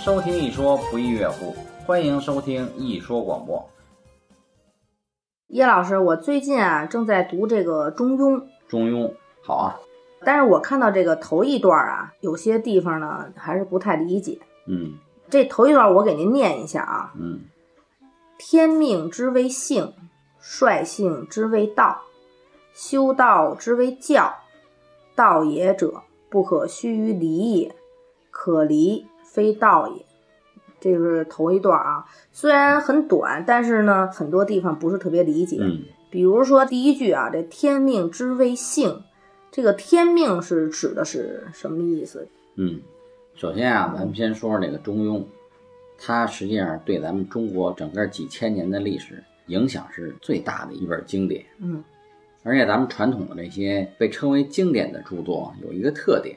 收听一说不亦乐乎，欢迎收听一说广播。叶老师，我最近啊正在读这个《中庸》，中庸好啊，但是我看到这个头一段啊，有些地方呢还是不太理解。嗯这头一段我给您念一下啊：嗯天命之谓性，率性之谓道，修道之谓教。道也者，不可须于离也，可离非道也。这是头一段啊，虽然很短，但是呢，很多地方不是特别理解。嗯比如说第一句啊，这天命之谓性，这个天命是指的是什么意思？嗯。首先啊，咱们先说说这个中庸，它实际上对咱们中国整个几千年的历史影响是最大的一本经典。嗯而且咱们传统的那些被称为经典的著作有一个特点，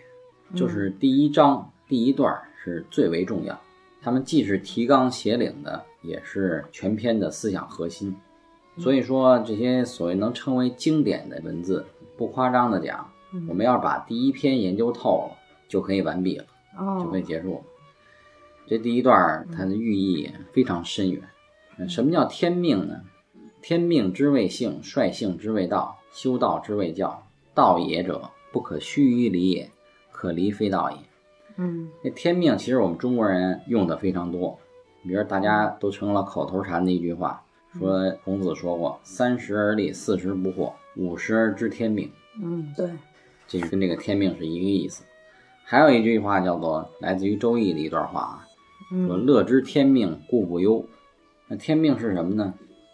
就是第一章第一段是最为重要，他们既是提纲挈领的，也是全篇的思想核心。所以说，这些所谓能称为经典的文字，不夸张的讲，我们要是把第一篇研究透了，就可以完毕了，就可以哦，结束了。这第一段它的寓意非常深远。呃什么叫天命呢？天命之谓性，率性之谓道，修道之谓教。道也者，不可须于离也，可离非道也。嗯那天命其实我们中国人用的非常多，比如大家都成了口头禅的一句话，说孔子说过“三十而立，四十不惑，五十而知天命”。嗯，对，这是跟这个天命是一个意思。还有一句话叫做来自于《周易》的一段话啊，说“嗯乐知天命，故不忧”。那天命是什么呢？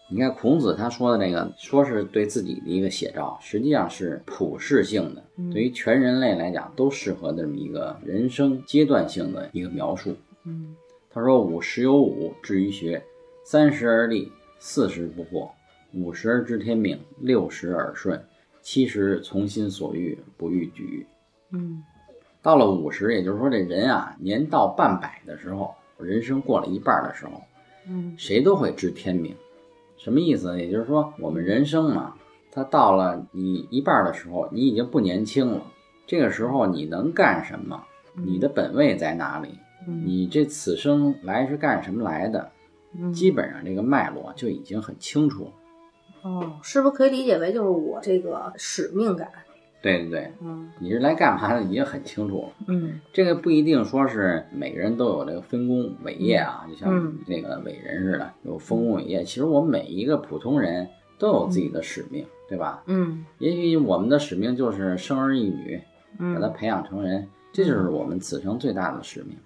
你看孔子他说的这个，说是对自己的一个写照，实际上是普世性的，对于全人类来讲都适合的这么一个人生阶段性的一个描述。嗯他说：“五十有五，志于学；三十而立，四十不惑；五十而知天命，六十耳顺，七十从心所欲，不逾矩。”嗯到了五十，也就是说这人啊，年到半百的时候，人生过了一半的时候，嗯谁都会知天命。什么意思呢？也就是说，我们人生嘛，它到了你一半的时候，你已经不年轻了。这个时候你能干什么？你的本位在哪里？嗯你这此生来是干什么来的？嗯，基本上这个脉络就已经很清楚了。哦，是不是可以理解为就是我这个使命感？对对对，嗯你是来干嘛的，已经很清楚了。嗯这个不一定说是每个人都有这个分工伟业啊，就像嗯那个伟人似的有丰功伟业。其实我们每一个普通人都有自己的使命，对吧？嗯也许我们的使命就是生儿育女，把他嗯培养成人，这就是我们此生最大的使命。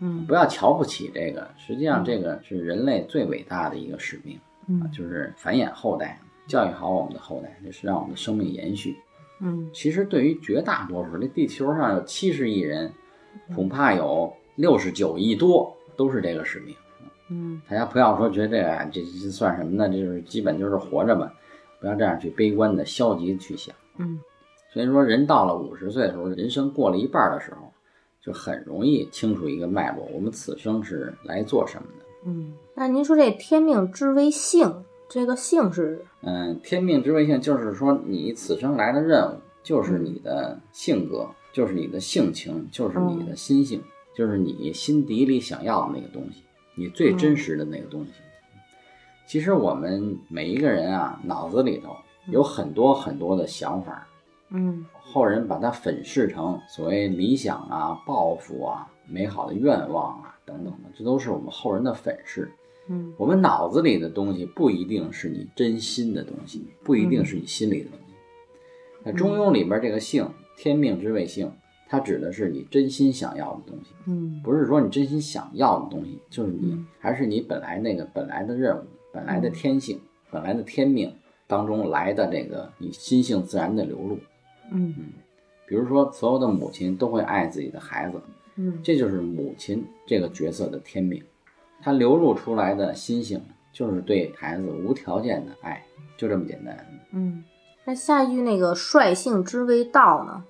嗯不要瞧不起这个，实际上这个是人类最伟大的一个使命啊，嗯就是繁衍后代，教育好我们的后代，这是让我们的生命延续。嗯其实对于绝大多数，这地球上有七十亿人，恐怕有六十九亿多都是这个使命。嗯大家不要说觉得这个这这算什么呢？这就是基本就是活着吧，不要这样去悲观的、消极的去想。嗯所以说，人到了五十岁的时候，人生过了一半的时候，就很容易清楚一个脉络，我们此生是来做什么的。嗯，那您说这天命之为性，这个性是嗯，天命之谓性，就是说你此生来的任务，就是你的性格，就是你的性情，就是你的心性，就是你心底里想要的那个东西，你最真实的那个东西。其实我们每一个人啊，脑子里头有很多很多的想法，嗯后人把它粉饰成所谓理想啊、抱负啊、美好的愿望啊等等的，这都是我们后人的粉饰。嗯。我们脑子里的东西不一定是你真心的东西，不一定是你心里的东西。那《中庸》里边这个“性”，天命之谓性，它指的是你真心想要的东西，嗯。不是说你真心想要的东西，就是你嗯。还是你本来那个本来的任务、本来的天性、本来的天命当中来的这个你心性自然的流露。嗯。比如说，所有的母亲都会爱自己的孩子，嗯。这就是母亲这个角色的天命，她流露出来的心性就是对孩子无条件的爱，就这么简单。嗯，那下一句那个率性之谓道呢？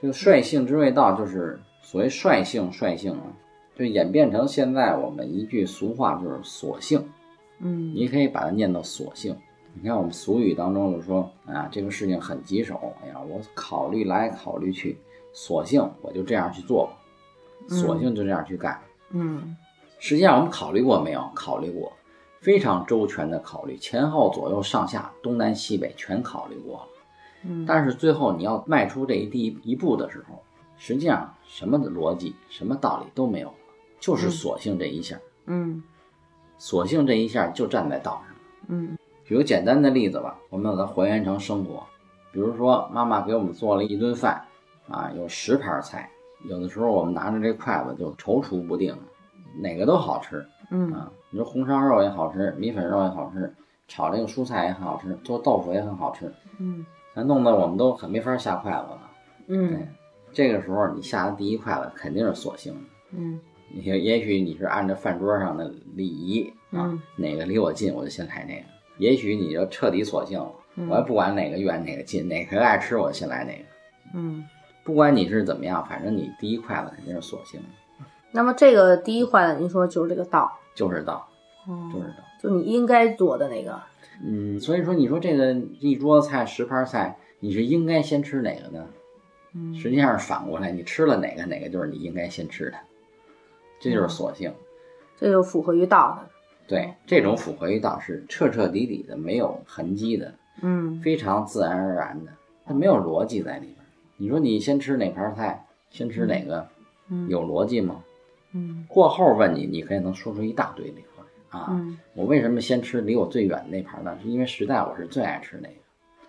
这个率性之谓道，就是所谓率性，率性啊，就演变成现在我们一句俗话，就是索性。嗯你可以把它念到索性。你看我们俗语当中就说啊，这个事情很棘手，哎呀，我考虑来考虑去，索性我就这样去做吧，索性就这样去干。嗯实际上我们考虑过没有？考虑过，非常周全的考虑，前后左右上下东南西北全考虑过了。嗯，但是最后你要迈出这一第一一步的时候，实际上什么的逻辑、什么道理都没有了，就是索性这一下，嗯索性这一下就站在道上。嗯举个简单的例子吧，我们把它还原成生活。比如说，妈妈给我们做了一顿饭，啊，有十盘菜，有的时候我们拿着这筷子就踌躇不定，哪个都好吃嗯啊。你说红烧肉也好吃，米粉肉也好吃，炒这个蔬菜也很好吃，做豆腐也很好吃，嗯咱弄得我们都很没法下筷子了。嗯这个时候你下的第一筷子肯定是索性的。嗯也也许你是按照饭桌上的礼仪啊，嗯哪个离我近我就先来那个。也许你就彻底索性了，嗯我也不管哪个远哪个近，哪个爱吃我就先来哪个。嗯。不管你是怎么样，反正你第一筷子肯定是索性的，那么这个第一坏的，您说就是这个道，就是道，哦就是道。就你应该做的那个，嗯，所以说你说这个一桌子菜十盘菜，你是应该先吃哪个呢？嗯实际上是反过来，你吃了哪个，哪个就是你应该先吃的，这就是索性。这就符合于道的。对，这种符合于道是彻彻底底的，没有痕迹的，嗯非常自然而然的，它没有逻辑在里边。你说你先吃哪盘菜，先吃哪个，嗯有逻辑吗？嗯过后问你，你可以能说出一大堆理由来啊。嗯我为什么先吃离我最远的那盘呢？是因为实在我是最爱吃那个，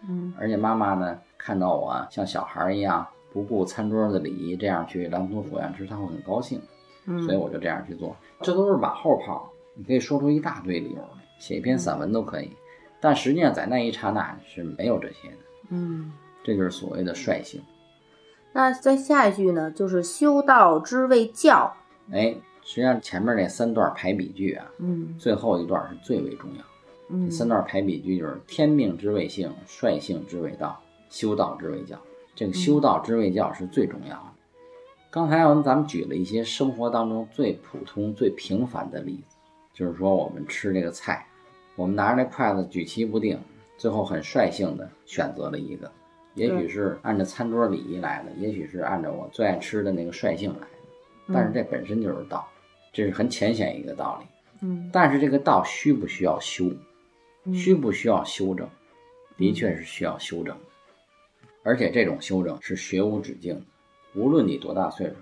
嗯而且妈妈呢看到我像小孩一样不顾餐桌的礼仪，这样去狼吞虎咽吃，她会很高兴，嗯，所以我就这样去做。这都是马后炮，你可以说出一大堆理由来，写一篇散文都可以。但实际上在那一刹那是没有这些的，嗯。这就是所谓的率性。那在下一句呢，就是修道之谓教。哎，实际上前面那三段排比句啊，嗯最后一段是最为重要。嗯这三段排比句就是天命之谓性，率性之谓道，修道之谓教。这个修道之谓教是最重要的。刚才我们咱们举了一些生活当中最普通、最平凡的例子，就是说我们吃这个菜，我们拿着这筷子举棋不定，最后很率性的选择了一个，也许是按照餐桌礼仪来的，也许是按照我最爱吃的那个率性来的，但是这本身就是道，这是很浅显一个道理。嗯但是这个道需不需要修？嗯需不需要修正？的确是需要修正的，而且这种修正是学无止境的，无论你多大岁数。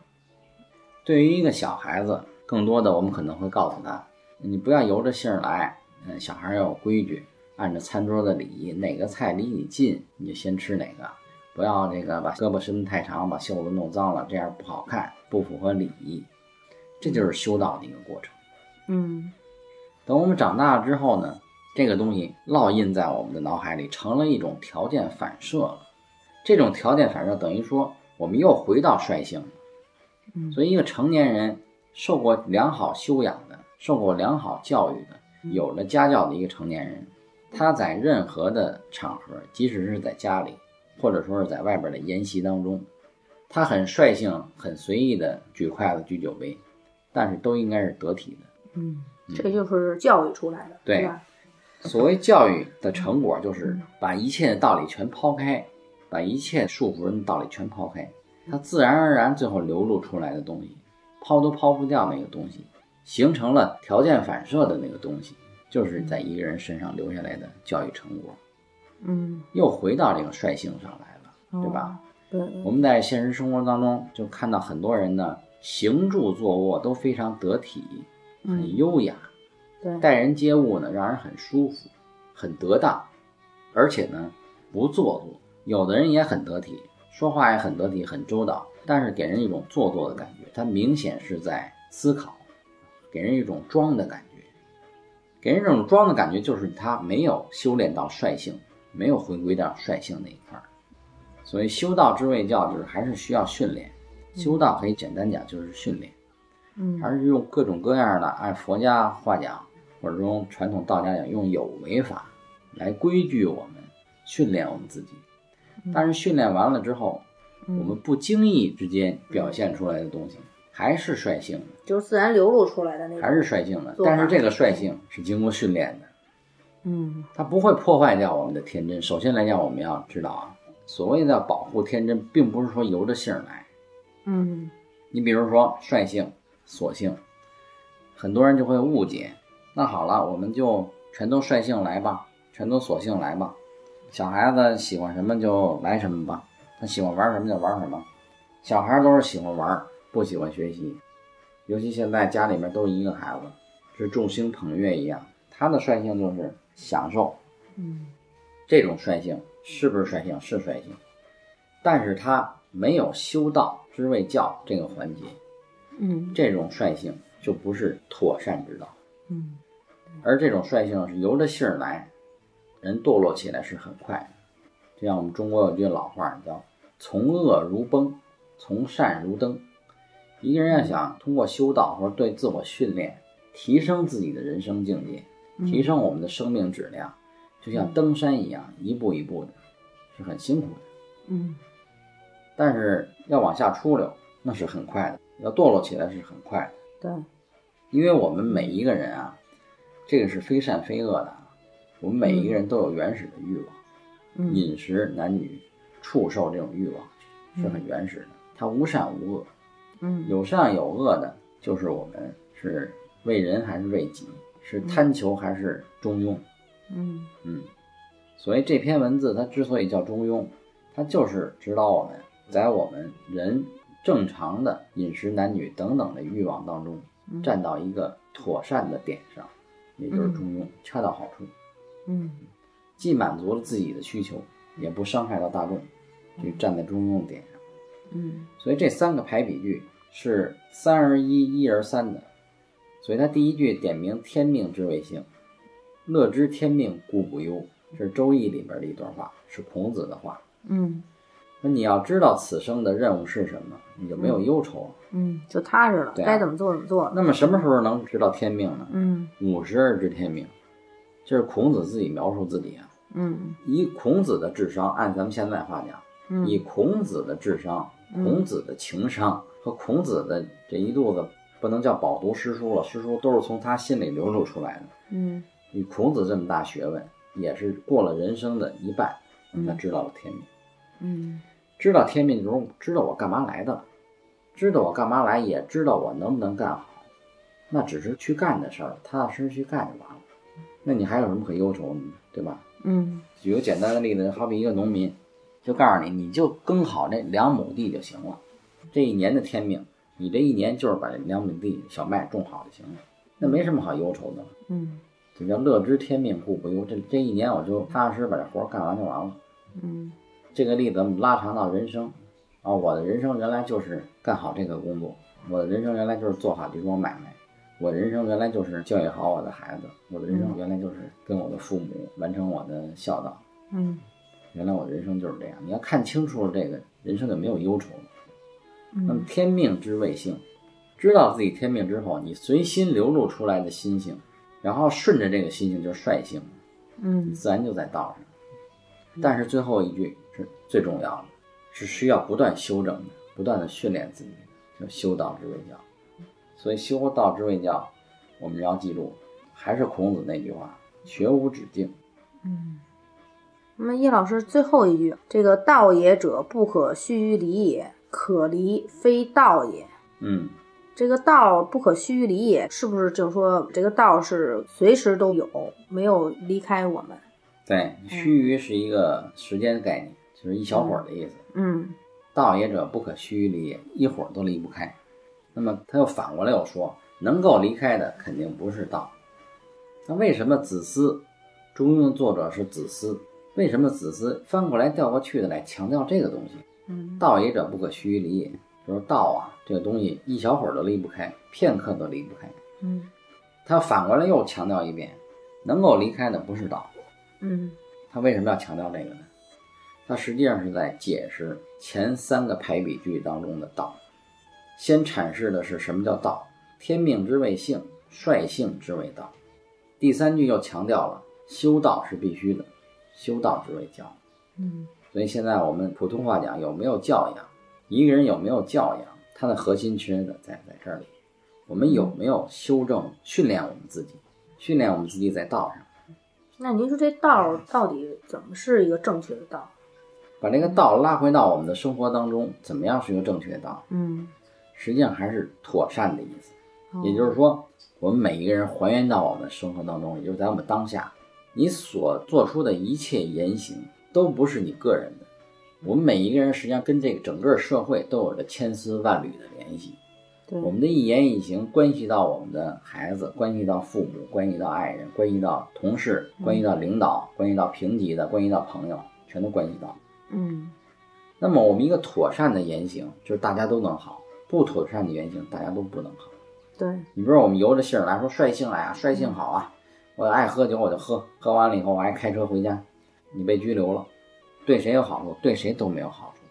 对于一个小孩子，更多的我们可能会告诉他，你不要由着性儿来，嗯，小孩要有规矩，按照餐桌的礼仪，哪个菜离你近，你就先吃哪个，不要这个把胳膊伸得太长，把袖子弄脏了，这样不好看，不符合礼仪。这就是修道的一个过程。嗯等我们长大了之后呢，这个东西烙印在我们的脑海里，成了一种条件反射了。这种条件反射等于说，我们又回到率性了。嗯所以，一个成年人受过良好修养的、受过良好教育的、有了家教的一个成年人，他在任何的场合，即使是在家里，或者说是在外边的研习当中，他很率性、很随意的举筷子、举酒杯，但是都应该是得体的。嗯，这就是教育出来的，对吧？所谓教育的成果，就是把一切的道理全抛开，把一切束缚人的道理全抛开，它自然而然最后流露出来的东西，抛都抛不掉那个东西，形成了条件反射的那个东西，就是在一个人身上留下来的教育成果，嗯，又回到这个率性上来了，对吧？哦？对，我们在现实生活当中就看到很多人呢，行住坐卧都非常得体，很嗯，优雅，对，待人接物呢，让人很舒服，很得当，而且呢不做作。有的人也很得体，说话也很得体，很周到，但是给人一种做作的感觉。他明显是在思考，给人一种装的感觉。给人这种装的感觉，就是他没有修炼到率性，没有回归到率性那一块儿。所以修道之谓教，就是还是需要训练。修道可以简单讲就是训练。嗯还是用各种各样的，按佛家话讲，或者用传统道家讲，用有为法来规矩我们，训练我们自己。但是训练完了之后，我们不经意之间表现出来的东西，还是率性的，就是自然流露出来的那种，还是率性的。但是这个率性是经过训练的，嗯它不会破坏掉我们的天真。首先来讲，我们要知道啊，所谓的保护天真，并不是说由着性儿来。嗯你比如说率性、索性，很多人就会误解。那好了，我们就全都率性来吧，全都索性来吧。小孩子喜欢什么就来什么吧，他喜欢玩什么就玩什么。小孩都是喜欢玩，不喜欢学习。尤其现在家里面都一个孩子，是众星捧月一样，他的率性就是享受。嗯这种率性是不是率性？是率性，但是他没有修道之谓教这个环节，嗯这种率性就不是妥善之道。嗯而这种率性是由着性儿来，人堕落起来是很快的。就像我们中国有句老话叫“从恶如崩，从善如登”。一个人要想通过修道或者对自我训练，提升自己的人生境界，提升我们的生命质量，就像登山一样，一步一步的，是很辛苦的。嗯但是要往下出溜，那是很快的；要堕落起来是很快的。对，因为我们每一个人啊，这个是非善非恶的啊，我们每一个人都有原始的欲望，嗯饮食、男女、畜兽这种欲望是很原始的，它无善无恶，嗯有善有恶的，就是我们是为人还是为己，是贪求还是中庸。嗯嗯嗯，所以这篇文字它之所以叫中庸，它就是指导我们在我们人正常的饮食、男女等等的欲望当中，站到一个妥善的点上，也就是中庸，恰到好处，嗯既满足了自己的需求，也不伤害到大众，就站在中庸点上。嗯所以这三个排比句是三而一，一而三的。所以它第一句点明天命之谓性，乐知天命故不忧，这是《周易》里边的一段话，是孔子的话。嗯那你要知道此生的任务是什么，你就没有忧愁了。嗯，就踏实了，对啊该怎么做怎么做。那么什么时候能知道天命呢？嗯五十而知天命，这是孔子自己描述自己啊。嗯以孔子的智商，按咱们现在话讲，嗯以孔子的智商、孔子的情商和孔子的这一肚子不能叫饱读诗书了，诗书都是从他心里流露出来的。嗯以孔子这么大学问，也是过了人生的一半，他知道了天命。嗯知道天命中，知道我干嘛来的了，知道我干嘛来，也知道我能不能干好，那只是去干的事儿，踏踏实实去干就完了。那你还有什么可忧愁的呢？对吧？嗯举个简单的例子，好比一个农民，就告诉你，你就耕好这两亩地就行了。这一年的天命，你这一年就是把这两亩地小麦种好就行了，那没什么好忧愁的了。嗯这叫乐知天命故不忧。这这一年我就踏踏实实把这活儿干完就完了。嗯这个例子我们拉长到人生，啊，我的人生原来就是干好这个工作，我的人生原来就是做好这桩买卖，我的人生原来就是教育好我的孩子，我的人生原来就是跟我的父母完成我的孝道。嗯原来我的人生就是这样。你要看清楚了这个人生就没有忧愁了。那么嗯天命之谓性，知道自己天命之后，你随心流露出来的心性，然后顺着这个心性就是率性，你嗯自然就在道上。但是最后一句是最重要的，是需要不断修整的，不断的训练自己的，叫修道之谓教。所以修道之谓教，我们要记住，还是孔子那句话：学无止境。嗯。那么叶老师最后一句，这个道也者，不可须臾离也，可离非道也。嗯，这个道不可须臾离也，是不是就是说这个道是随时都有，没有离开我们？对，须臾是一个时间概念，就是一小会儿的意思。嗯道也者，不可须臾离也，一会儿都离不开。那么他又反过来又说，能够离开的肯定不是道。那为什么子思，中庸的作者是子思？为什么子思翻过来调过去的来强调这个东西？嗯道也者，不可须臾离也，就是道啊，这个东西一小会儿都离不开，片刻都离不开。嗯他反过来又强调一遍，能够离开的不是道。嗯他为什么要强调这个呢？他实际上是在解释前三个排比句当中的道。先阐释的是什么叫道，天命之谓性，率性之谓道。第三句又强调了修道是必须的，修道之谓教。嗯所以现在我们普通话讲有没有教养，一个人有没有教养，他的核心缺的在在这里。我们有没有修正、训练我们自己，训练我们自己在道上。那您说这道到底怎么是一个正确的道？把这个道拉回到我们的生活当中，怎么样是一个正确的道？嗯实际上还是妥善的意思。也就是说，我们每一个人还原到我们生活当中，也就是在我们当下，你所做出的一切言行都不是你个人的。我们每一个人实际上跟这个整个社会都有着千丝万缕的联系。对，我们的一言一行关系到我们的孩子，关系到父母，关系到爱人，关系到同事，关系到领导，关系到平级的，关系到朋友，全都关系到。嗯那么我们一个妥善的言行，就是大家都能好；不妥善的言行，大家都不能好。对，你比如说我们由着性儿来说，率性来啊，率性好啊，我爱喝酒我就喝，喝完了以后我还开车回家，你被拘留了，对谁有好处？对谁都没有好处，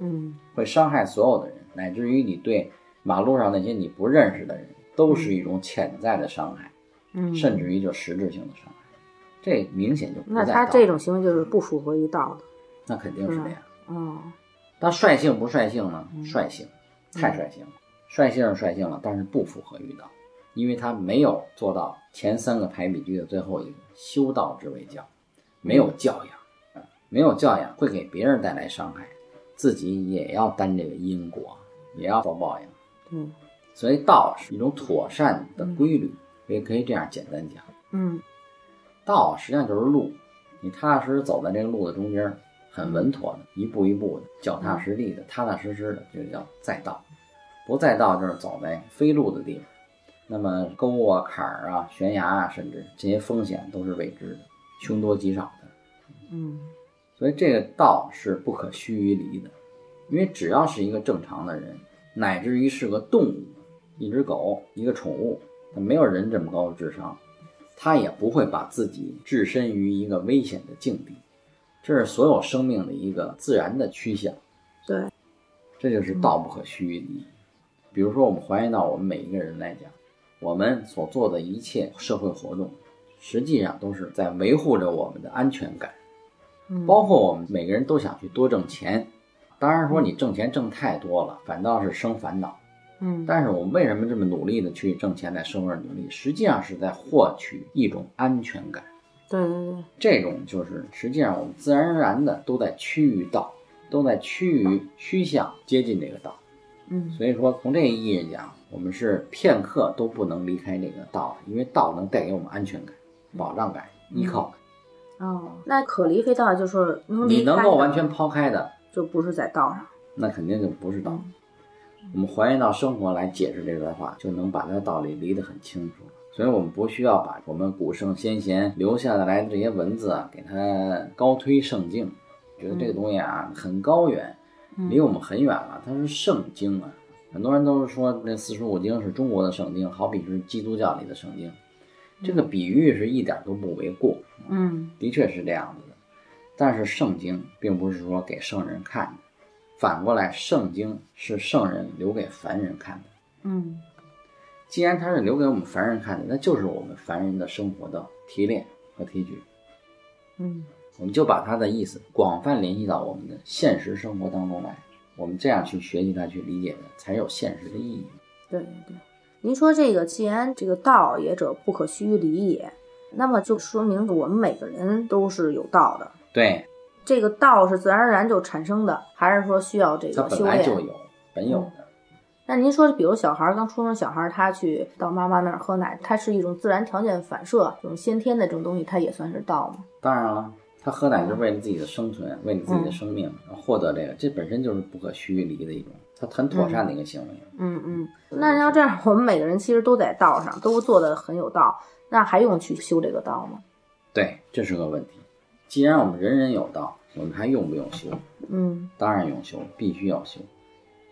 嗯会伤害所有的人，乃至于你对马路上那些你不认识的人，都是一种潜在的伤害，嗯，甚至于就实质性的伤害。这明显就不那他这种行为就是不符合于道的。那肯定是这样。哦，他率性不率性呢？率性，太率性了。率性是率性了，但是不符合于道，因为他没有做到前三个排比句的最后一个“修道之为教”，没有教养，啊，没有教养会给别人带来伤害，自己也要担这个因果，也要遭报应。嗯，所以道是一种妥善的规律，也可以这样简单讲。嗯道实际上就是路，你踏踏实实走在这个路的中间，很稳妥的，一步一步的，脚踏实地的，踏踏实实的，就叫在道。不在道就是走在非路的地方，那么沟啊、坎儿啊、悬崖啊，甚至这些风险都是未知的，凶多吉少的。嗯所以这个道是不可须臾离的，因为只要是一个正常的人，乃至于是个动物，一只狗、一个宠物，它没有人这么高的智商，它也不会把自己置身于一个危险的境地。这是所有生命的一个自然的趋向，对，这就是道不可须臾离。比如说，我们还原到我们每一个人来讲，我们所做的一切社会活动，实际上都是在维护着我们的安全感。嗯，包括我们每个人都想去多挣钱，当然说你挣钱挣太多了，反倒是生烦恼。嗯但是我们为什么这么努力的去挣钱，在生活上努力，实际上是在获取一种安全感。对对对，这种就是实际上我们自然而然的都在趋于道，都在趋于趋向接近这个道。嗯所以说，从这个意义讲，我们是片刻都不能离开这个道的，因为道能带给我们安全感、保障感、依靠感。哦，那可离非道就是能离你能够完全抛开的，就不是在道上。那肯定就不是道。我们还原到生活来解释这段话，就能把它的道理理得很清楚。所以我们不需要把我们古圣先贤留下来的这些文字啊，给它高推圣境，觉得这个东西啊很高远，离我们很远了。它是圣经啊，很多人都是说那四书五经是中国的圣经，好比是基督教里的圣经。这个比喻是一点都不为过，嗯的确是这样子的。但是圣经并不是说给圣人看的，反过来，圣经是圣人留给凡人看的。嗯既然它是留给我们凡人看的，那就是我们凡人的生活的提炼和提取。嗯我们就把它的意思广泛联系到我们的现实生活当中来，我们这样去学习它、去理解的，才有现实的意义。对对对。您说这个，既然这个道也者不可须于离也，那么就说明我们每个人都是有道的。对，这个道是自然而然就产生的，还是说需要这个修炼？来就有，本有的。那您说，比如小孩儿刚出生，小孩儿他去到妈妈那儿喝奶，它是一种自然条件反射，这种先天的这种东西，它也算是道吗？当然了，他喝奶就是为了自己的生存，为了自己的生命，获得这个，这本身就是不可须于离的一种，它很妥善的一个行为。嗯嗯。那要这样，我们每个人其实都在道上，都做的很有道，那还用去修这个道吗？对，这是个问题。既然我们人人有道，我们还用不用修？嗯当然用修，必须要修。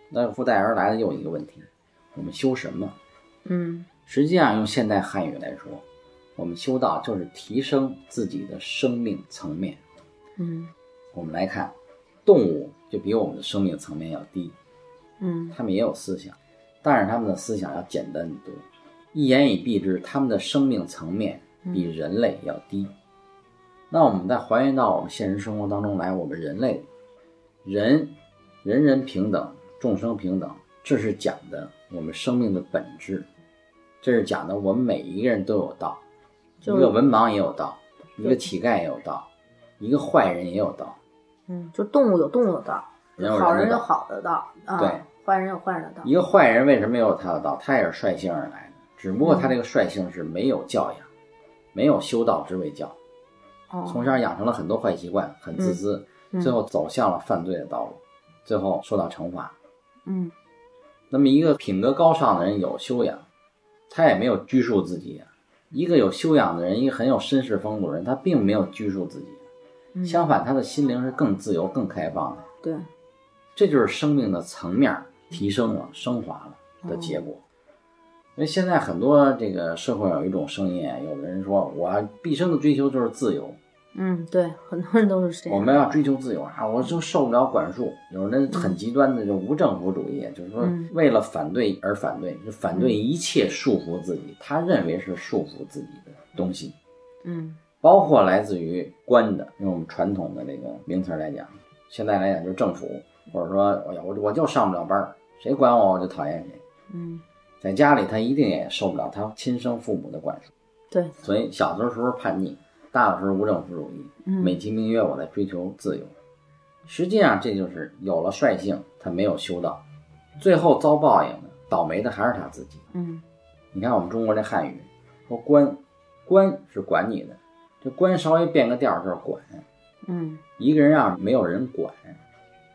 那附带而来的又一个问题，我们修什么？嗯实际上用现代汉语来说，我们修道就是提升自己的生命层面。嗯我们来看，动物就比我们的生命层面要低，嗯他们也有思想，但是他们的思想要简单得多。一言以蔽之，他们的生命层面比人类要低。那我们再还原到我们现实生活当中来，我们人类，人人人平等，众生平等，这是讲的我们生命的本质，这是讲的我们每一个人都有道，一个文盲也有道，一个乞丐也有道，一个坏人也有道。嗯，就动物有动物的道，人有人好人有好的道，啊，对，坏人有坏人的道一。个坏人为什么有他的道？他也是率性而来的，只不过他这个率性是没有教养，没有修道之谓教，哦，从小养成了很多坏习惯，很自私，嗯最后走向了犯罪的道路，最后受到惩罚。嗯那么一个品格高尚的人有修养，他也没有拘束自己啊。一个有修养的人，一个很有绅士风度的人，他并没有拘束自己，嗯，相反，他的心灵是更自由、更开放的。对，这就是生命的层面提升了、升华了的结果。因为现在很多这个社会有一种声音，有的人说我毕生的追求就是自由，嗯对，很多人都是这样。我们要追求自由啊，我就受不了管束。有人很极端的就无政府主义，就是说嗯为了反对而反对，就反对一切束缚自己，他认为是束缚自己的东西，嗯包括来自于官的，用我们传统的这个名词来讲，现在来讲就是政府，或者说哎呀我我就上不了班儿，谁管我我就讨厌谁。嗯，在家里他一定也受不了他亲生父母的管束，对，所以小的时候叛逆，大的时候无政府主义，嗯美其名曰我在追求自由。实际上这就是有了率性，他没有修道，最后遭报应的，倒霉的还是他自己。嗯你看我们中国这汉语说官，官是管你的，这官稍微变个调儿就是管。嗯一个人要是没有人管，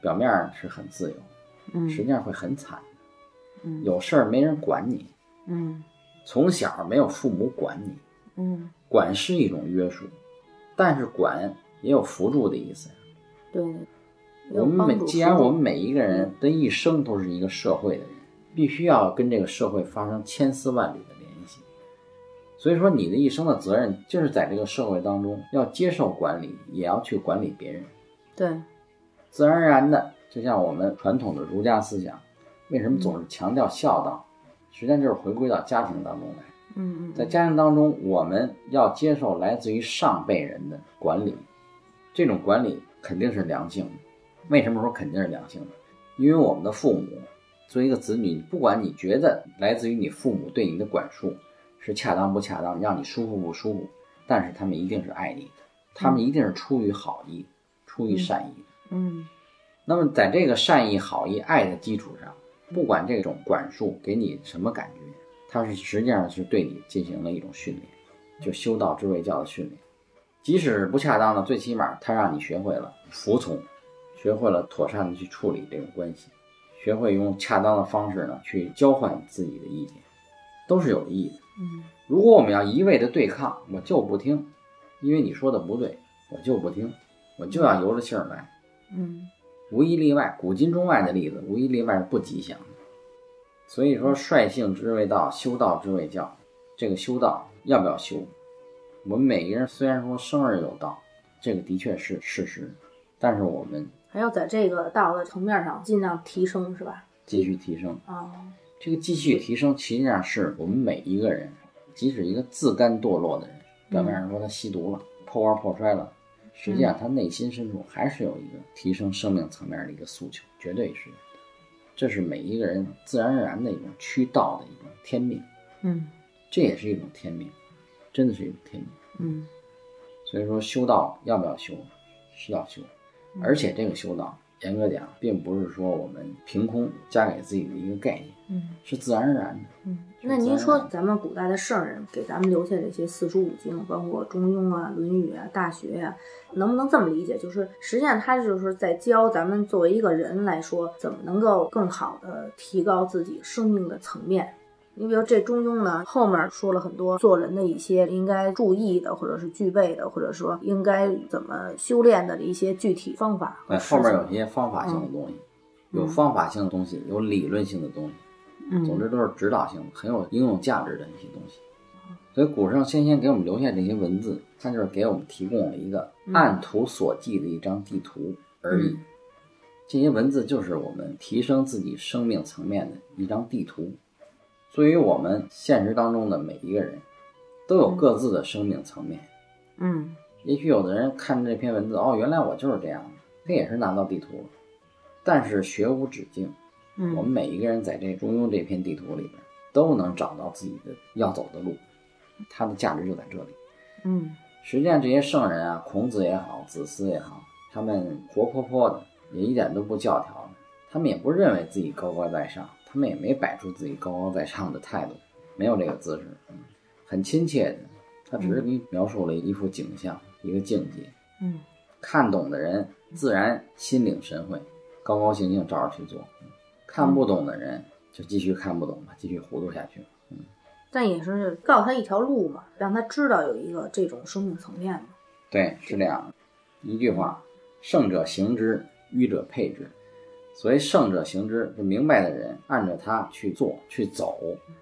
表面上是很自由，嗯实际上会很惨的。嗯有事儿没人管你，嗯从小没有父母管你，嗯，管是一种约束，但是管也有辅助的意思。呀对。我们每既然我们每一个人的一生都是一个社会的人，必须要跟这个社会发生千丝万缕的联系。所以说，你的一生的责任就是在这个社会当中要接受管理，也要去管理别人。对，自然而然的，就像我们传统的儒家思想，为什么总是强调孝道？实际上就是回归到家庭当中来。嗯嗯，在家庭当中，我们要接受来自于上辈人的管理，这种管理肯定是良性的。为什么说肯定是良性的？因为我们的父母作为一个子女，不管你觉得来自于你父母对你的管束是恰当不恰当，让你舒服不舒服，但是他们一定是爱你的，他们一定是出于好意、出于善意的。嗯那么在这个善意、好意、爱的基础上，不管这种管束给你什么感觉，它是实际上是对你进行了一种训练，就修道之谓教的训练。即使不恰当的，最起码它让你学会了服从，学会了妥善的去处理这种关系，学会用恰当的方式呢去交换自己的意见，都是有意义的。嗯如果我们要一味的对抗，我就不听，因为你说的不对，我就不听，我就要由着性儿来。嗯无一例外，古今中外的例子无一例外是不吉祥的。所以说，率性之谓道，修道之谓教。这个修道要不要修？我们每个人虽然说生而有道，这个的确是事实，但是我们还要在这个道的层面上尽量提升，是吧？继续提升。啊，这个继续提升，实际上是我们每一个人，即使一个自甘堕落的人，表面上说他吸毒了、破罐破摔了，实际上他内心深处还是有一个提升生命层面的一个诉求，绝对是。这是每一个人自然而然的一种趋道的一种天命，嗯这也是一种天命，真的是一种天命。嗯所以说，修道要不要修，是要修，而且这个修道，严格讲，并不是说我们凭空加给自己的一个概念，嗯是自然而然的。嗯。那您说，咱们古代的圣人给咱们留下这些四书五经，包括《中庸》啊、《论语》啊、《大学》呀，能不能这么理解？就是实际上他就是在教咱们作为一个人来说，怎么能够更好的提高自己生命的层面。你比如这《中庸》呢，后面说了很多做人的一些应该注意的，或者是具备的，或者说应该怎么修炼的一些具体方法和哎，后面有一些方法性的东西，有方法性的东西，有理论性的东西，嗯总之都是指导性的，很有应用价值的一些东西。所以古圣先贤给我们留下这些文字，它就是给我们提供了一个按图索骥的一张地图而已。嗯这些文字就是我们提升自己生命层面的一张地图。对于我们现实当中的每一个人，都有各自的生命层面。嗯也许有的人看这篇文字，哦，原来我就是这样的，他也是拿到地图了。但是学无止境，嗯，我们每一个人在这中庸这片地图里边，都能找到自己的要走的路，它的价值就在这里。嗯实际上，这些圣人啊，孔子也好，子思也好，他们活泼泼的，也一点都不教条的，他们也不认为自己高高在上，他们也没摆出自己高高在上的态度，没有这个姿势，嗯，很亲切的。他只是给你描述了一幅景象，一个境界。嗯，看懂的人自然心领神会，高高兴兴照着去做；看不懂的人就继续看不懂吧，继续糊涂下去。但也是告诉他一条路嘛，让他知道有一个这种生命层面嘛。对，是这样。一句话，圣者行之，愚者配之。所谓圣者行之，是明白的人按着他去做去走，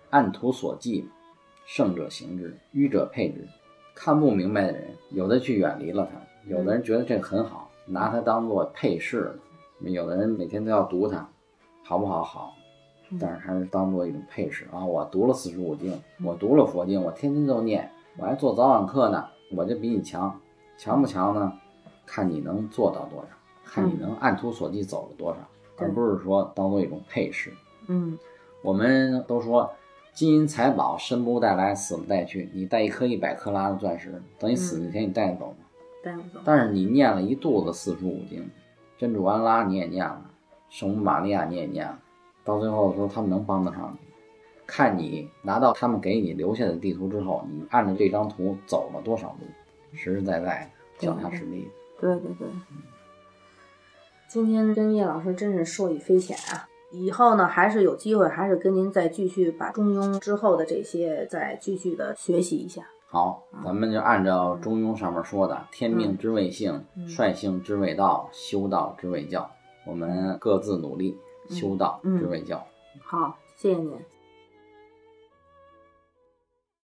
按图索骥嘛。圣者行之，愚者配之。看不明白的人，有的去远离了他，有的人觉得这个很好，拿它当做配饰了。有的人每天都要读它，好不好？好。但是还是当做一种配饰啊！我读了四书五经，我读了佛经，我天天都念，我还做早晚课呢，我就比你强，强不强呢？看你能做到多少，看你能按图索骥走了多少，而不是说当做一种配饰。嗯，我们都说金银财宝生不带来，死不带去。你带一颗一百克拉的钻石，等你死那天你带得走吗？带不走。但是你念了一肚子四书五经，真主安拉你也念了，圣母玛利亚你也念了。到最后的时候，他们能帮得上你？看你拿到他们给你留下的地图之后，你按照这张图走了多少路，实实在在的，脚踏实地。对对对。今天跟叶老师真是受益匪浅啊！以后呢，还是有机会，还是跟您再继续把中庸之后的这些再继续的学习一下。好，咱们就按照中庸上面说的“天命之谓性，率性之谓道，修道之谓教”，我们各自努力。修道之为教。好，谢谢您。